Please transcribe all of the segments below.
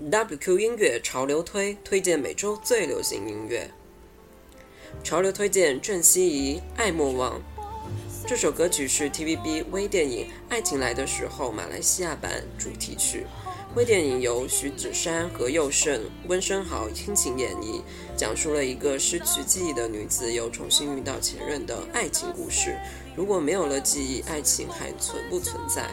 WQ 音乐潮流推推荐每周最流行音乐。潮流推荐郑希怡《爱莫忘》这首歌曲是 TVB 微电影《爱情来的时候》马来西亚版主题曲。微电影由徐子珊、何佑胜、温升豪倾情演绎，讲述了一个失去记忆的女子又重新遇到前任的爱情故事。如果没有了记忆，爱情还存不存在？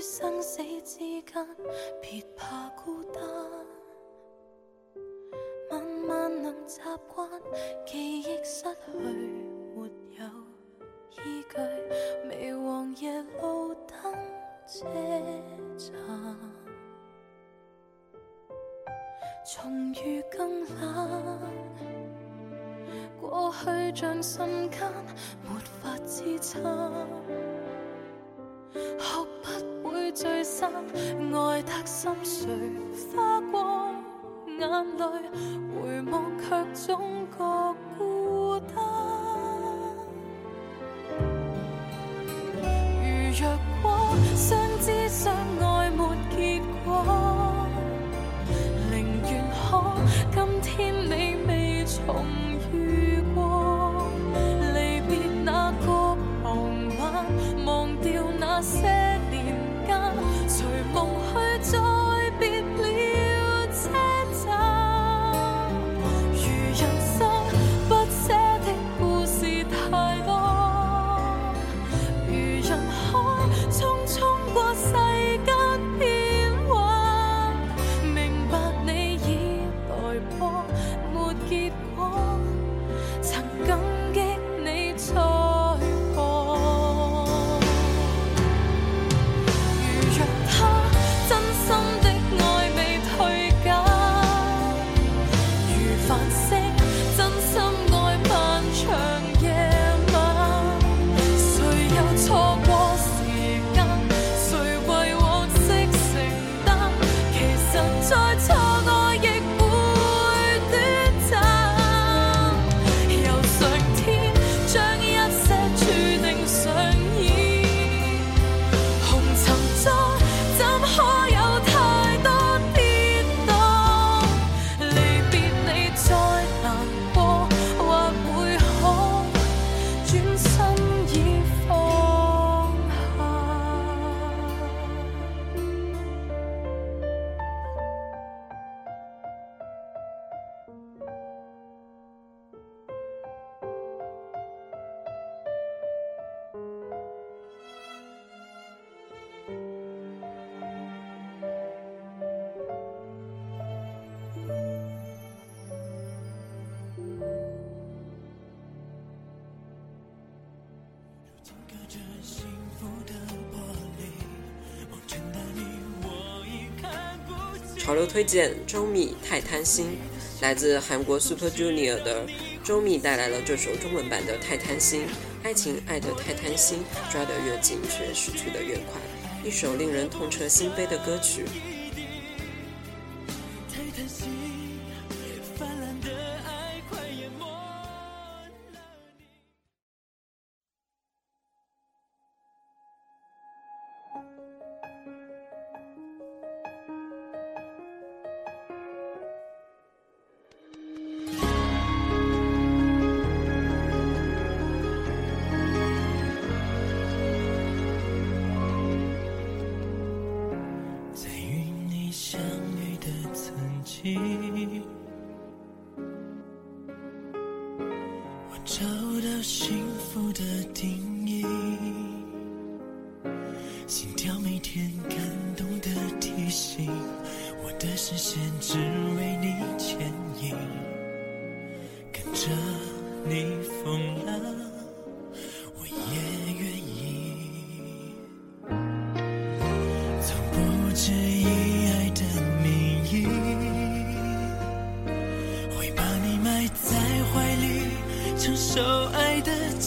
生死之间，别怕孤单，慢慢能习惯。记忆失去，没有依据。微黄夜路灯车站，重遇更冷。过去像瞬间，没法支撑。爱得心碎，花光眼泪，回望却总觉结果曾感潮流推荐周密太贪心，来自韩国 Super Junior 的周密带来了这首中文版的《太贪心》，爱情爱得太贪心，抓得越紧却失去的越快，一首令人痛彻心扉的歌曲。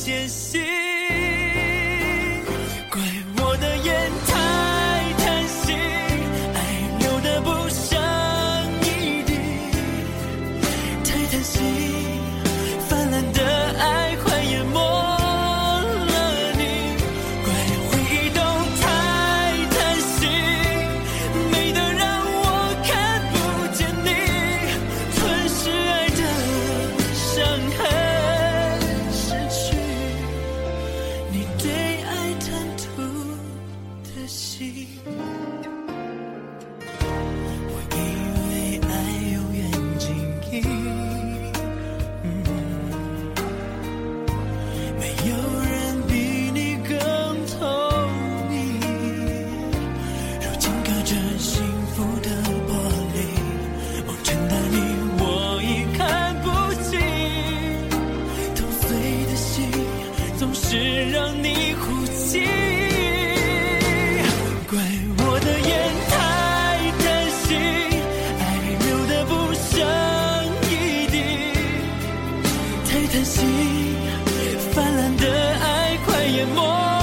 谢谢。泛滥的爱快淹没。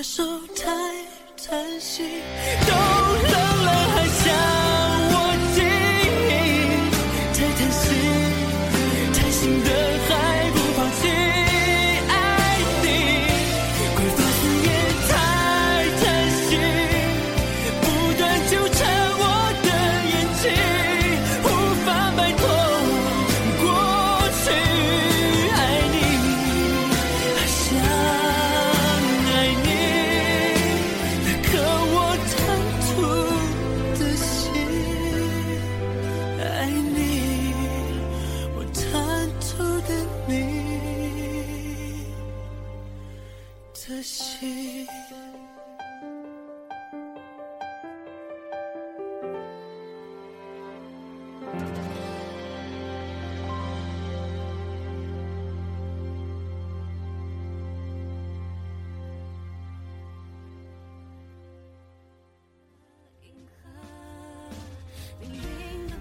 的手太贪心自习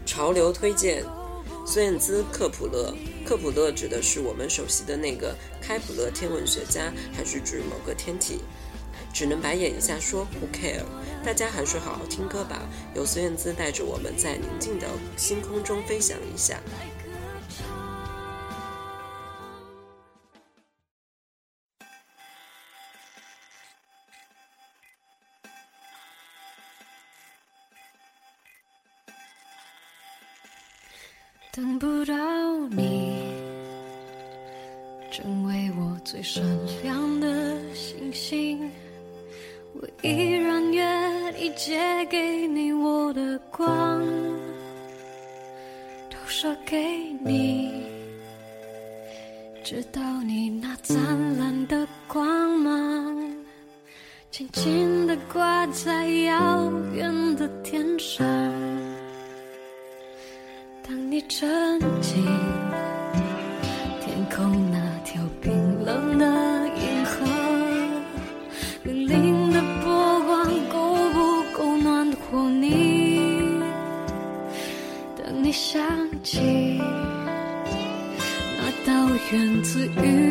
潮流推荐。孙燕姿、克普勒、克普勒指的是我们首席的那个开普勒天文学家，还是指某个天体，只能白眼一下说 who care 大家还是好好听歌吧，由孙燕姿带着我们在宁静的星空中飞翔一下。沉浸天空那条冰冷的银河粼粼的波光够不够暖和你等你想起那道源自于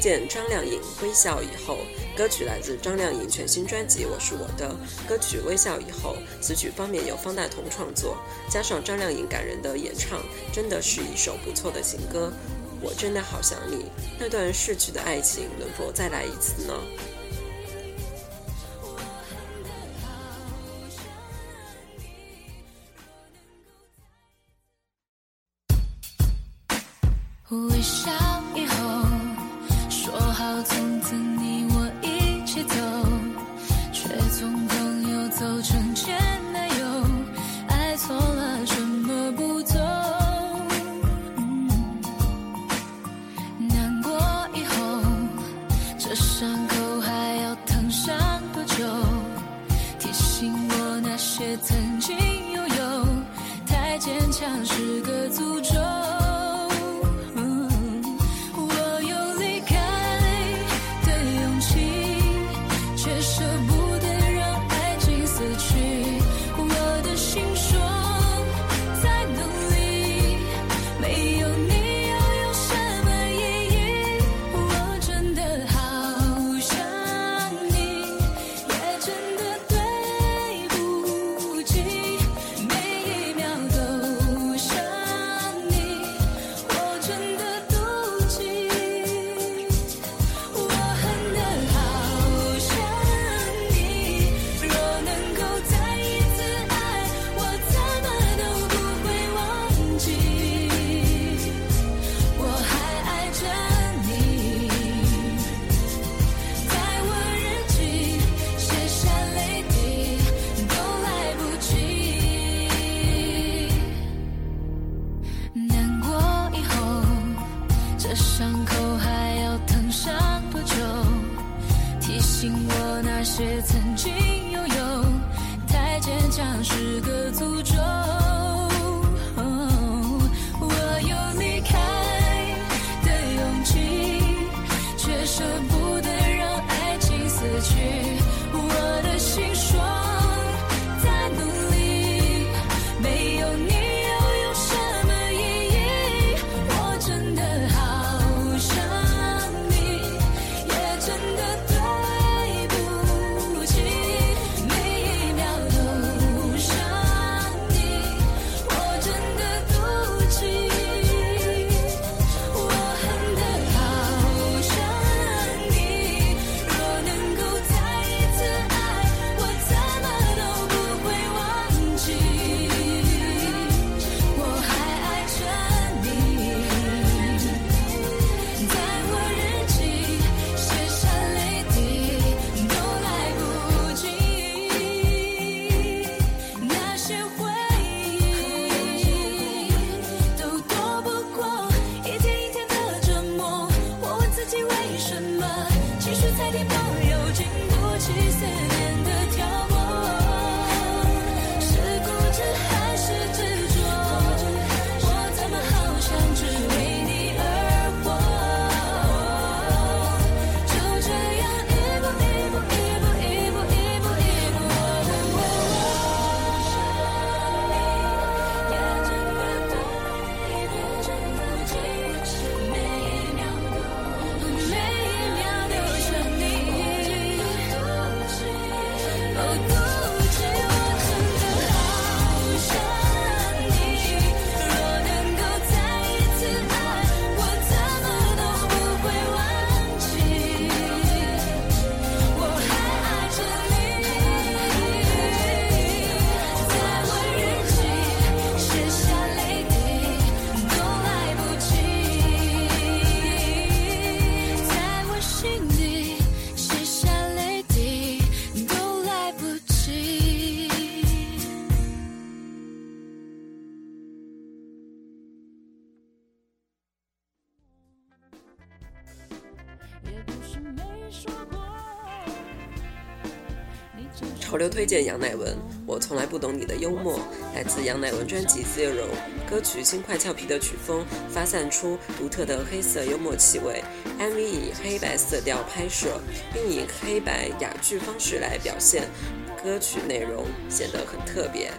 见张靓颖微笑以后，歌曲来自张靓颖全新专辑《我是我的》。歌曲《微笑以后》，词曲方面由方大同创作，加上张靓颖感人的演唱，真的是一首不错的情歌。我真的好想你，那段逝去的爱情，能否再来一次呢？微笑。潮流推荐杨乃文我从来不懂你的幽默来自杨乃文专辑 zero 歌曲轻快俏皮的曲风发散出独特的黑色幽默气味 mv 以黑白色调拍摄并以黑白哑剧方式来表现歌曲内容显得很特别。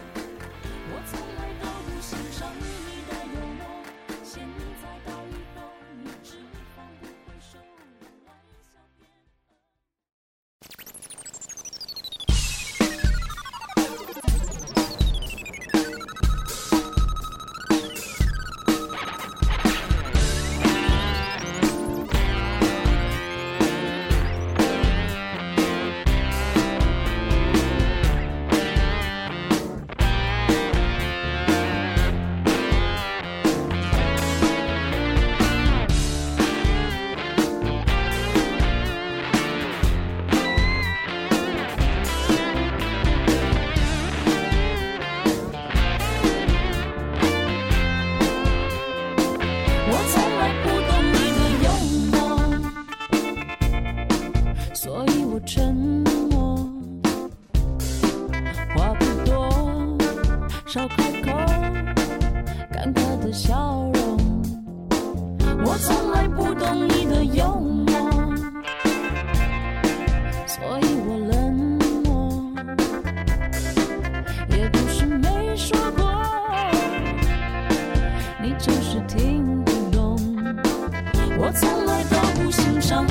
我从来不懂你的幽默，所以我冷漠，也不是没说过，你就是听不懂，我从来都不欣赏。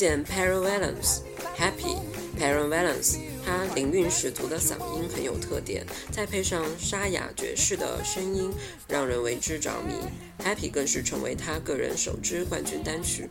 现 p a r a v a l e n c e Happy p a r a v a l e n c e 他灵韵十足的嗓音很有特点，再配上沙哑爵士的声音，让人为之着迷。Happy 更是成为他个人首支冠军单曲。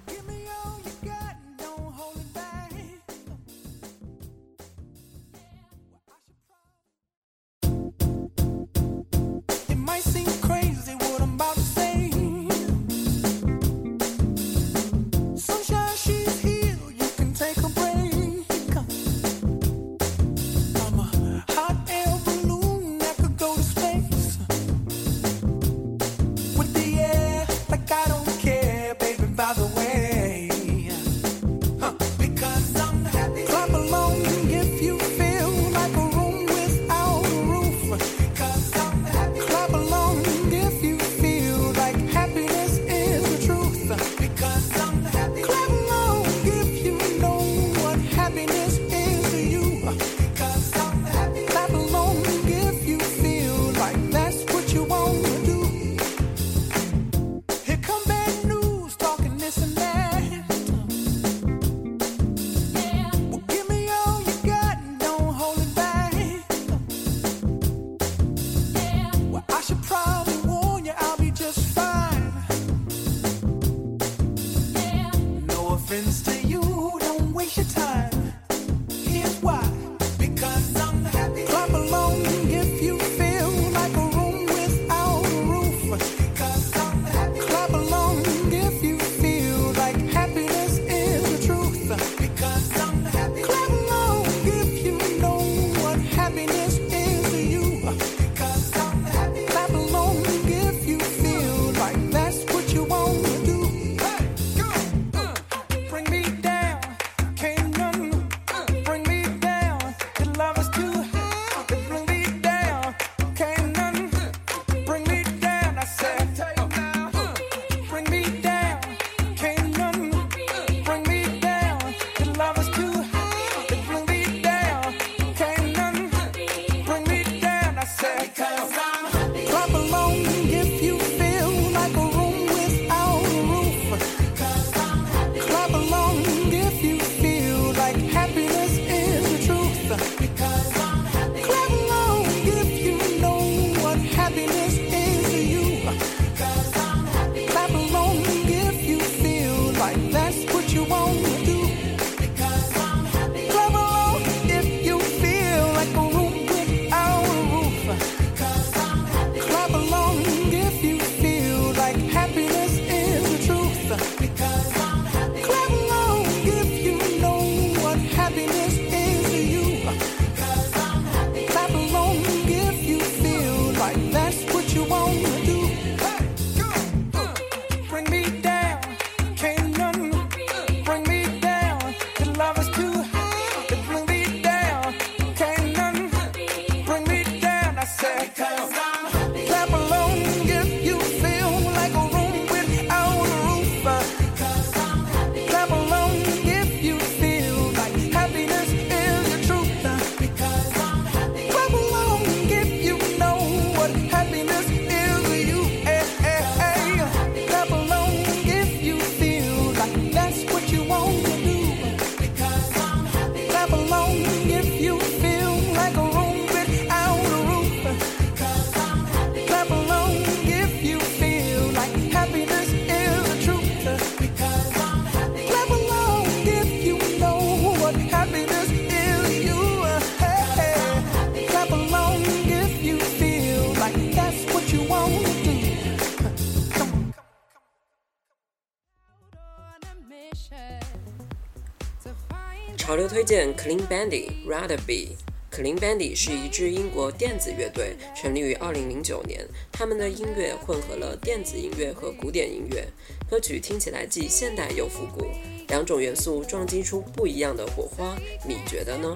见 Clean Bandy Rather Be。Clean Bandy 是一支英国电子乐队，成立于2009年。他们的音乐混合了电子音乐和古典音乐，歌曲听起来既现代又复古，两种元素撞击出不一样的火花。你觉得呢？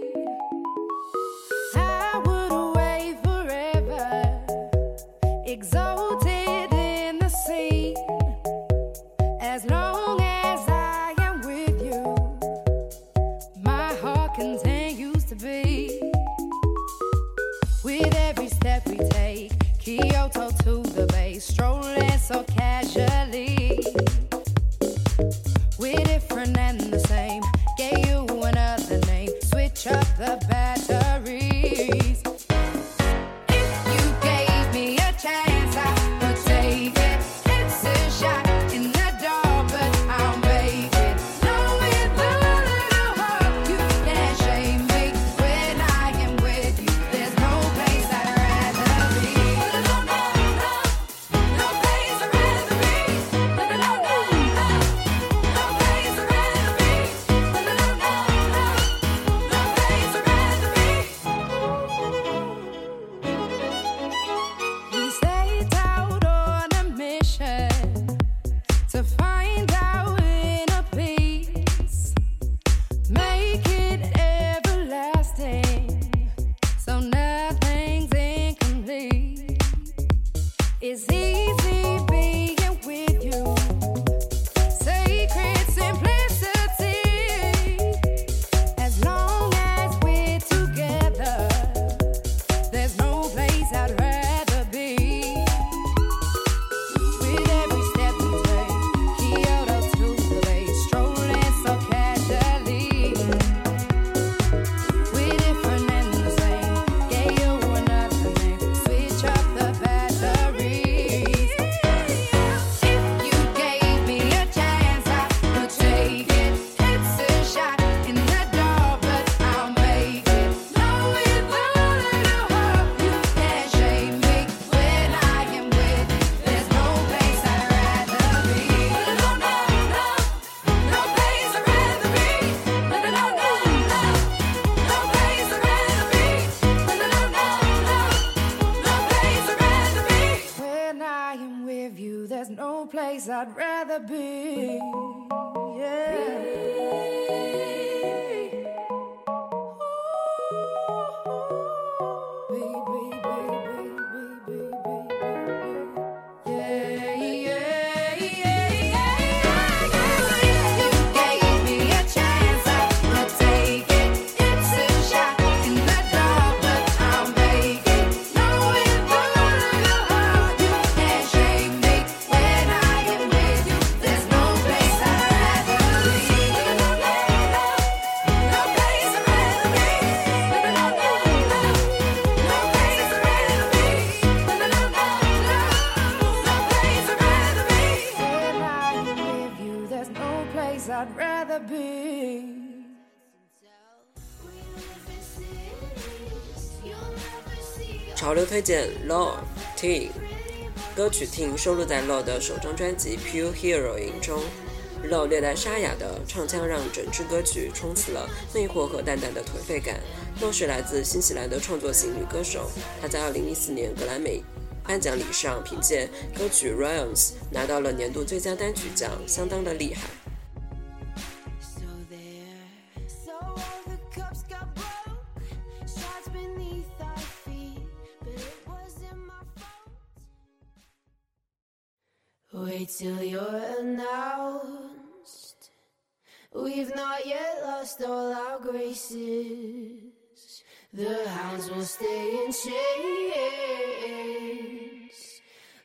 I'd rather be. 推荐 Law Teen，歌曲 Teen 收录在 Law 的首张专辑《Pure hero in》中。Law 略带沙哑的唱腔让整支歌曲充斥了魅惑和淡淡的颓废感。Law 是来自新西兰的创作型女歌手，她在2014年格莱美颁奖礼上凭借歌曲《Realms》拿到了年度最佳单曲奖，相当的厉害。Wait till you're announced. We've not yet lost all our graces. The hounds will stay in chains.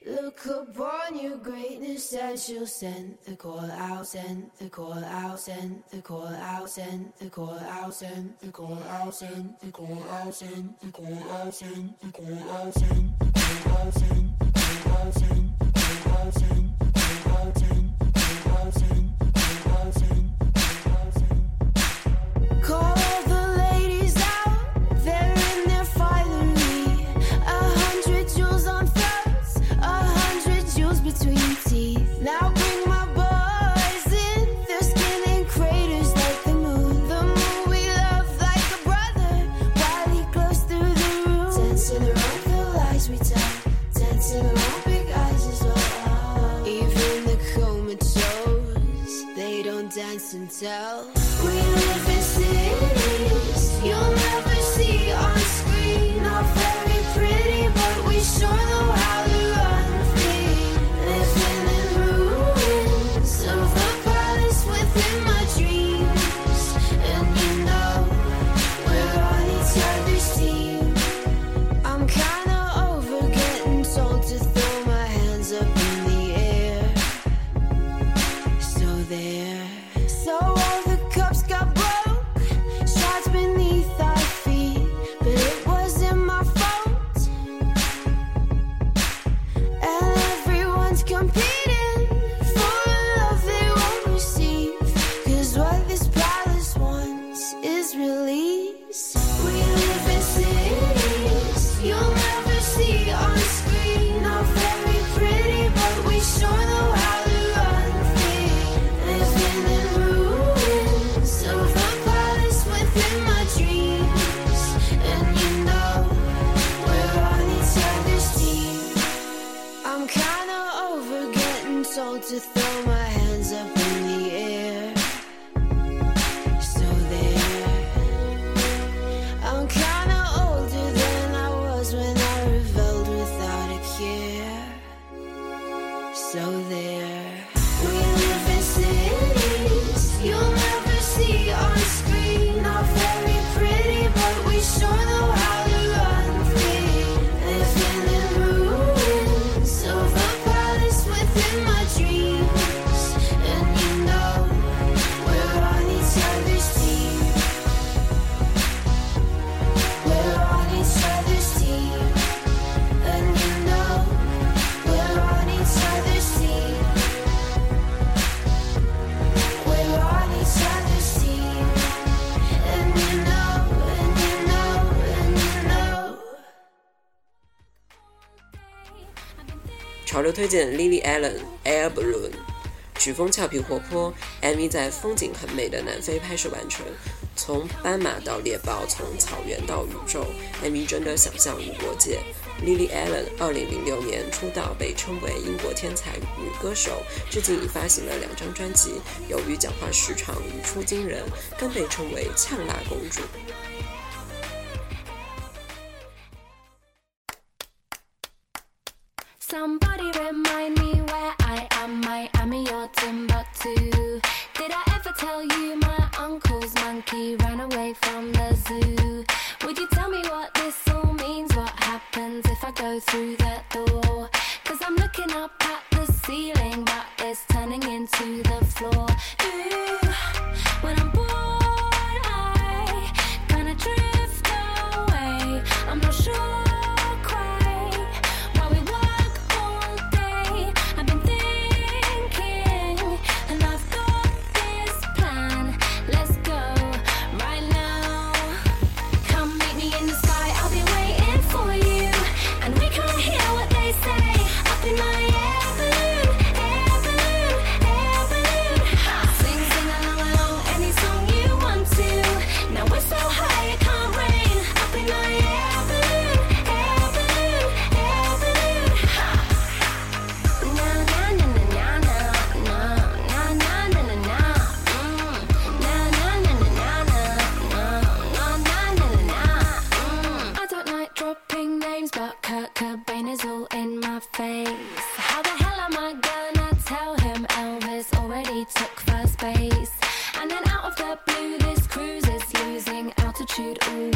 Look upon your greatness and she'll send the call out, send the call out, send the call out, send the call out, send the call out, send the call out, send the call out, send the call out, send the call out, send the call out, send the call out, send the call out, dancing tell. 推荐 Lily Allen Air Balloon，曲风俏皮活泼，MV 在风景很美的南非拍摄完成，从斑马到猎豹，从草原到宇宙，MV 真的想象无国界。Lily Allen 2006年出道，被称为英国天才女歌手，至今已发行了两张专辑，由于讲话时长语出惊人，更被称为呛辣公主。Somebody remind me where I am. Miami or Timbuktu. Did I ever tell you my uncle's monkey ran away from the zoo? Would you tell me what this all means? What happens if I go through that door? Cause I'm looking up at the ceiling, but it's turning into the floor. Ooh, when I'm Already took first base? And then out of the blue, this cruise is losing altitude. All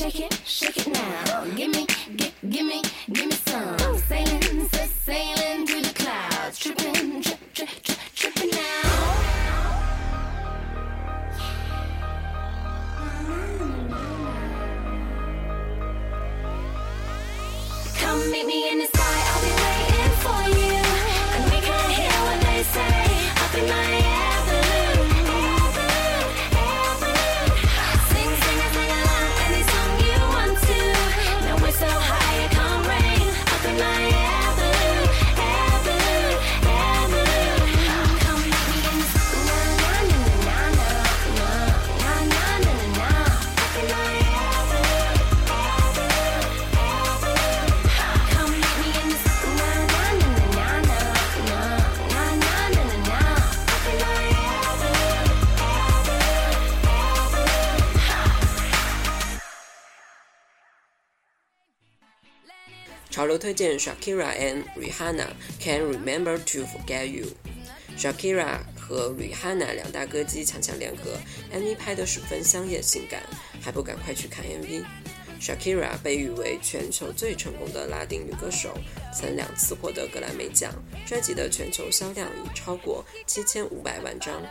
shake it. 潮流推荐 Shakira and Rihanna can Remember to Forget You。Shakira 和 Rihanna 两大歌姬强强联合，MV 拍得十分香艳性感，还不赶快去看 MV？Shakira 被誉为全球最成功的拉丁女歌手，曾两次获得格莱美奖，专辑的全球销量已超过七千五百万张。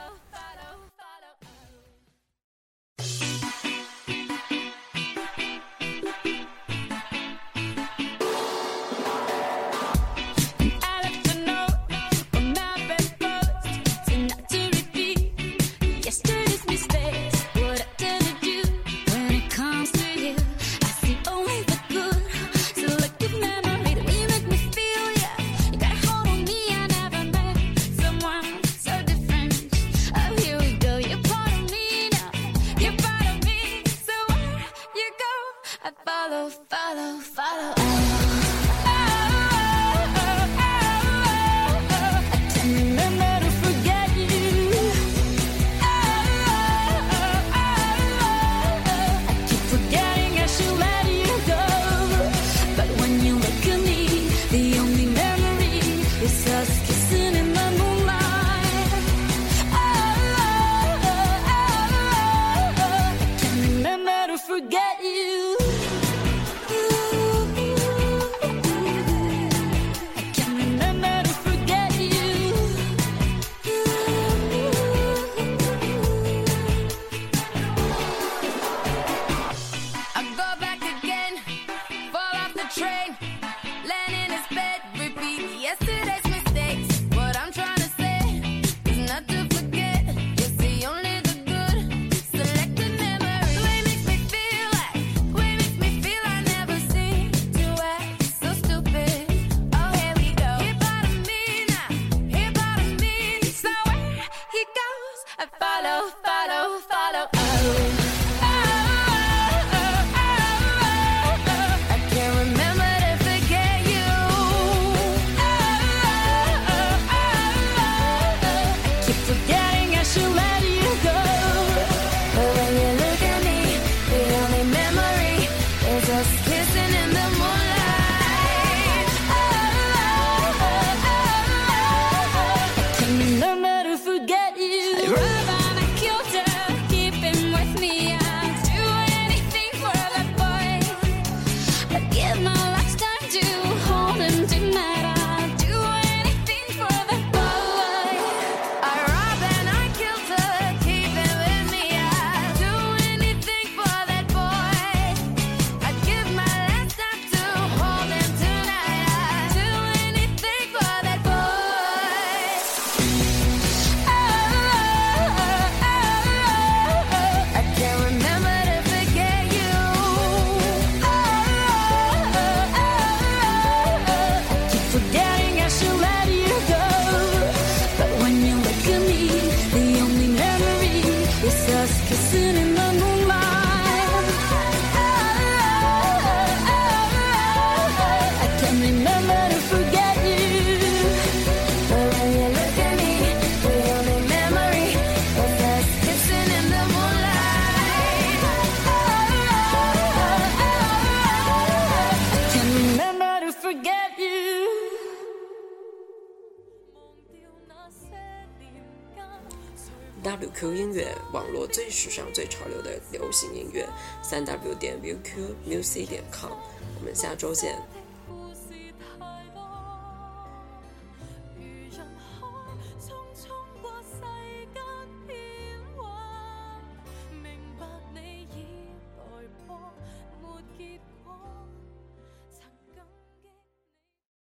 三 W 点 VQ Music 点 com，我们下周见。